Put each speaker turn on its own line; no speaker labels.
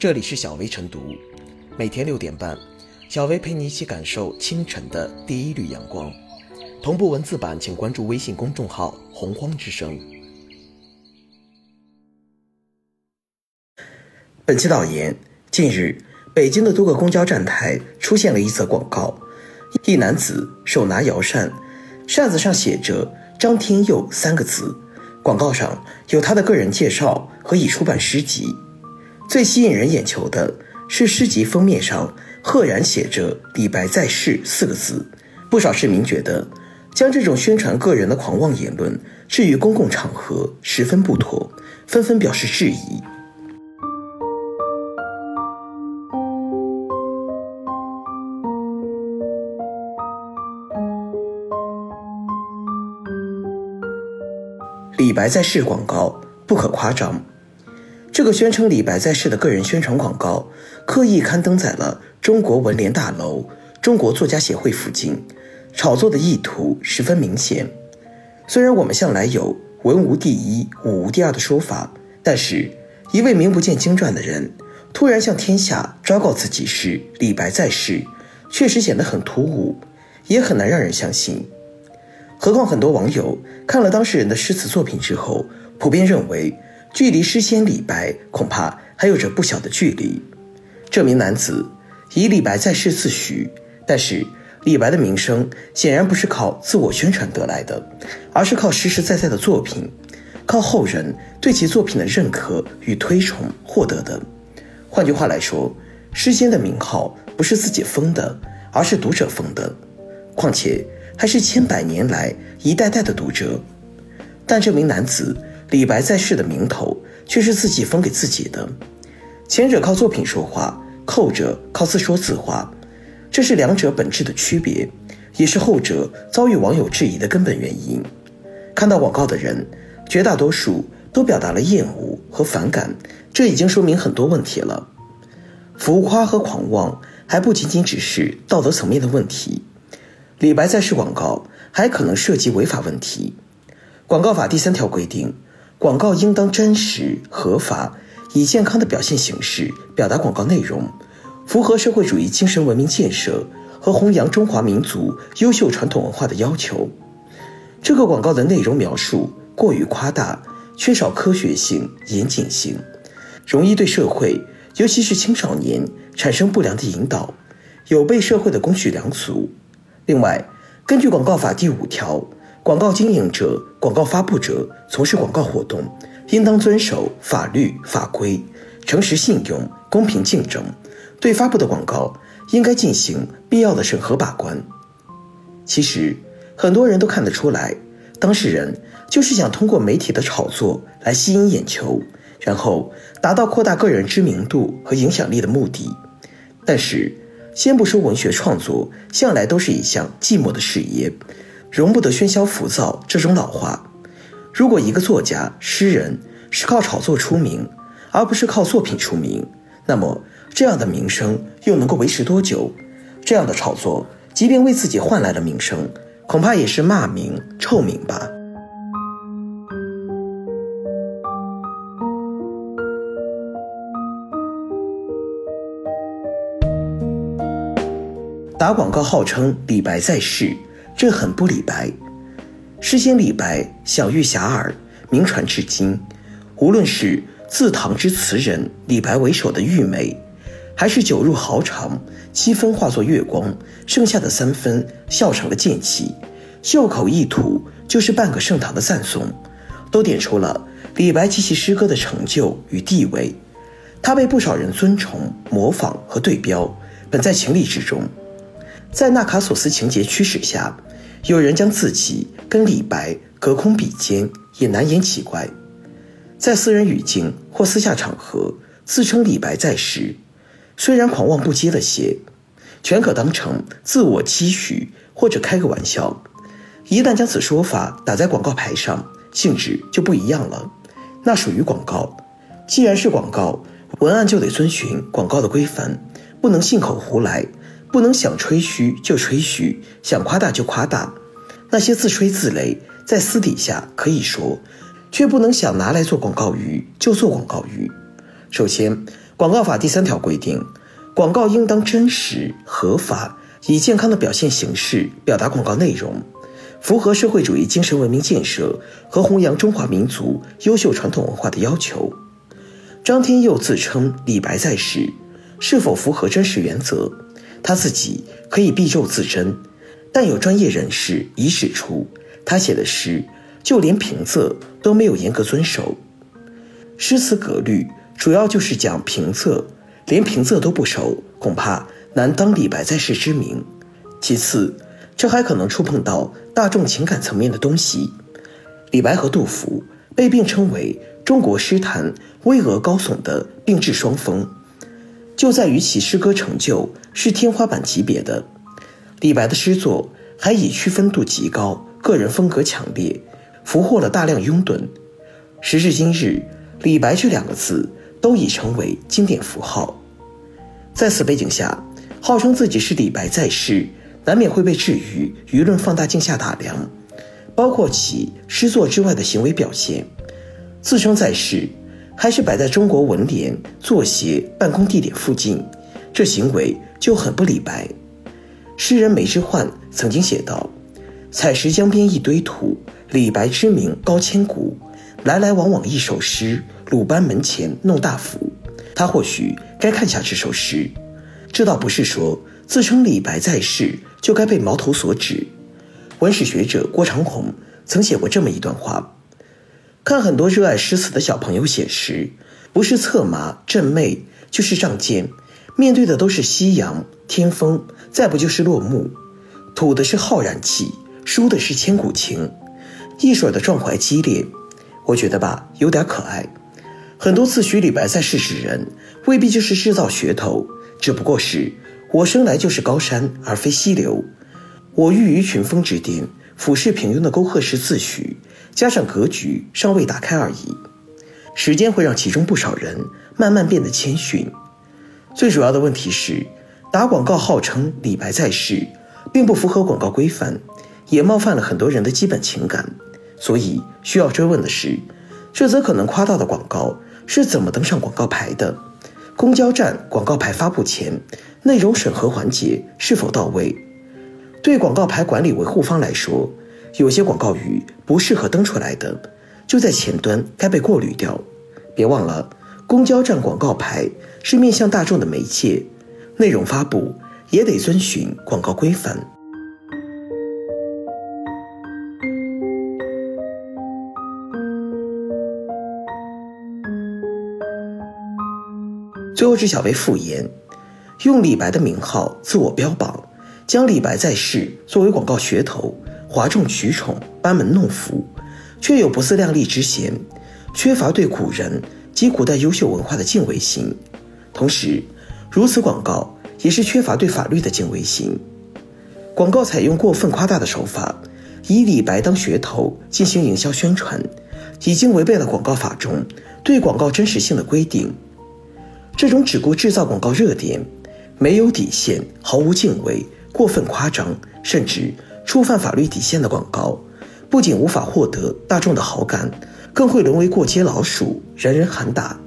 这里是小薇晨读，每天六点半，小薇陪你一起感受清晨的第一缕阳光。同步文字版，请关注微信公众号“洪荒之声”。本期导言：近日，北京的多个公交站台出现了一则广告，一男子手拿摇扇，扇子上写着“张天佑”三个字，广告上有他的个人介绍和已出版诗集。最吸引人眼球的是诗集封面上赫然写着“李白在世”四个字，不少市民觉得将这种宣传个人的狂妄言论置于公共场合十分不妥，纷纷表示质疑。李白在世广告不可夸张。这个宣称李白在世的个人宣传广告，刻意刊登在了中国文联大楼、中国作家协会附近，炒作的意图十分明显。虽然我们向来有“文无第一，武无第二”的说法，但是一位名不见经传的人突然向天下昭告自己是李白在世，确实显得很突兀，也很难让人相信。何况很多网友看了当事人的诗词作品之后，普遍认为。距离诗仙李白恐怕还有着不小的距离。这名男子以李白在世自诩，但是李白的名声显然不是靠自我宣传得来的，而是靠实实在在的作品，靠后人对其作品的认可与推崇获得的。换句话来说，诗仙的名号不是自己封的，而是读者封的，况且还是千百年来一代代的读者。但这名男子。李白在世的名头却是自己封给自己的，前者靠作品说话，后者靠自说自话，这是两者本质的区别，也是后者遭遇网友质疑的根本原因。看到广告的人，绝大多数都表达了厌恶和反感，这已经说明很多问题了。浮夸和狂妄还不仅仅只是道德层面的问题，李白在世广告还可能涉及违法问题。广告法第三条规定。广告应当真实、合法，以健康的表现形式表达广告内容，符合社会主义精神文明建设和弘扬中华民族优秀传统文化的要求。这个广告的内容描述过于夸大，缺少科学性、严谨性，容易对社会，尤其是青少年产生不良的引导，有悖社会的公序良俗。另外，根据广告法第五条。广告经营者、广告发布者从事广告活动，应当遵守法律法规，诚实信用，公平竞争。对发布的广告，应该进行必要的审核把关。其实，很多人都看得出来，当事人就是想通过媒体的炒作来吸引眼球，然后达到扩大个人知名度和影响力的目的。但是，先不说文学创作向来都是一项寂寞的事业。容不得喧嚣浮躁这种老话。如果一个作家、诗人是靠炒作出名，而不是靠作品出名，那么这样的名声又能够维持多久？这样的炒作，即便为自己换来了名声，恐怕也是骂名、臭名吧。打广告号称李白在世。这很不李白，诗仙李白享誉遐迩，名传至今。无论是自唐之词人李白为首的玉梅，还是酒入豪肠，七分化作月光，剩下的三分笑成了剑气，袖口一吐就是半个盛唐的赞颂，都点出了李白及其诗歌的成就与地位。他被不少人尊崇、模仿和对标，本在情理之中。在纳卡索斯情节驱使下。有人将自己跟李白隔空比肩，也难言奇怪。在私人语境或私下场合自称李白在世，虽然狂妄不羁了些，全可当成自我期许或者开个玩笑。一旦将此说法打在广告牌上，性质就不一样了，那属于广告。既然是广告，文案就得遵循广告的规范，不能信口胡来。不能想吹嘘就吹嘘，想夸大就夸大。那些自吹自擂，在私底下可以说，却不能想拿来做广告语就做广告语。首先，广告法第三条规定，广告应当真实、合法，以健康的表现形式表达广告内容，符合社会主义精神文明建设和弘扬中华民族优秀传统文化的要求。张天佑自称李白在世，是否符合真实原则？他自己可以敝帚自珍，但有专业人士已指出，他写的诗就连平仄都没有严格遵守，诗词格律主要就是讲平仄，连平仄都不守，恐怕难当李白在世之名。其次，这还可能触碰到大众情感层面的东西。李白和杜甫被并称为中国诗坛巍峨高耸的并置双峰。就在于其诗歌成就是天花板级别的。李白的诗作还以区分度极高、个人风格强烈，俘获了大量拥趸。时至今日，“李白”这两个字都已成为经典符号。在此背景下，号称自己是李白在世，难免会被置于舆论放大镜下打量，包括其诗作之外的行为表现。自称在世。还是摆在中国文联作协办公地点附近，这行为就很不李白。诗人梅之焕曾经写道：“采石江边一堆土，李白之名高千古。来来往往一首诗，鲁班门前弄大斧。”他或许该看下这首诗。这倒不是说自称李白在世就该被矛头所指。文史学者郭长虹曾写过这么一段话。看很多热爱诗词的小朋友写诗，不是策马振袂，就是仗剑，面对的都是夕阳天风，再不就是落幕，吐的是浩然气，输的是千古情，一水的壮怀激烈。我觉得吧，有点可爱。很多自诩李白在世之人，未必就是制造噱头，只不过是我生来就是高山而非溪流，我欲于群峰之巅，俯视平庸的沟壑式自诩。加上格局尚未打开而已，时间会让其中不少人慢慢变得谦逊。最主要的问题是，打广告号称李白在世，并不符合广告规范，也冒犯了很多人的基本情感。所以需要追问的是，这则可能夸大的广告是怎么登上广告牌的？公交站广告牌发布前，内容审核环节是否到位？对广告牌管理维护方来说。有些广告语不适合登出来的，就在前端该被过滤掉。别忘了，公交站广告牌是面向大众的媒介，内容发布也得遵循广告规范。最后是小薇复言，用李白的名号自我标榜，将李白在世作为广告噱头。哗众取宠、班门弄斧，却有不自量力之嫌，缺乏对古人及古代优秀文化的敬畏心。同时，如此广告也是缺乏对法律的敬畏心。广告采用过分夸大的手法，以李白当噱头进行营销宣传，已经违背了广告法中对广告真实性的规定。这种只顾制造广告热点、没有底线、毫无敬畏、过分夸张，甚至。触犯法律底线的广告，不仅无法获得大众的好感，更会沦为过街老鼠，人人喊打。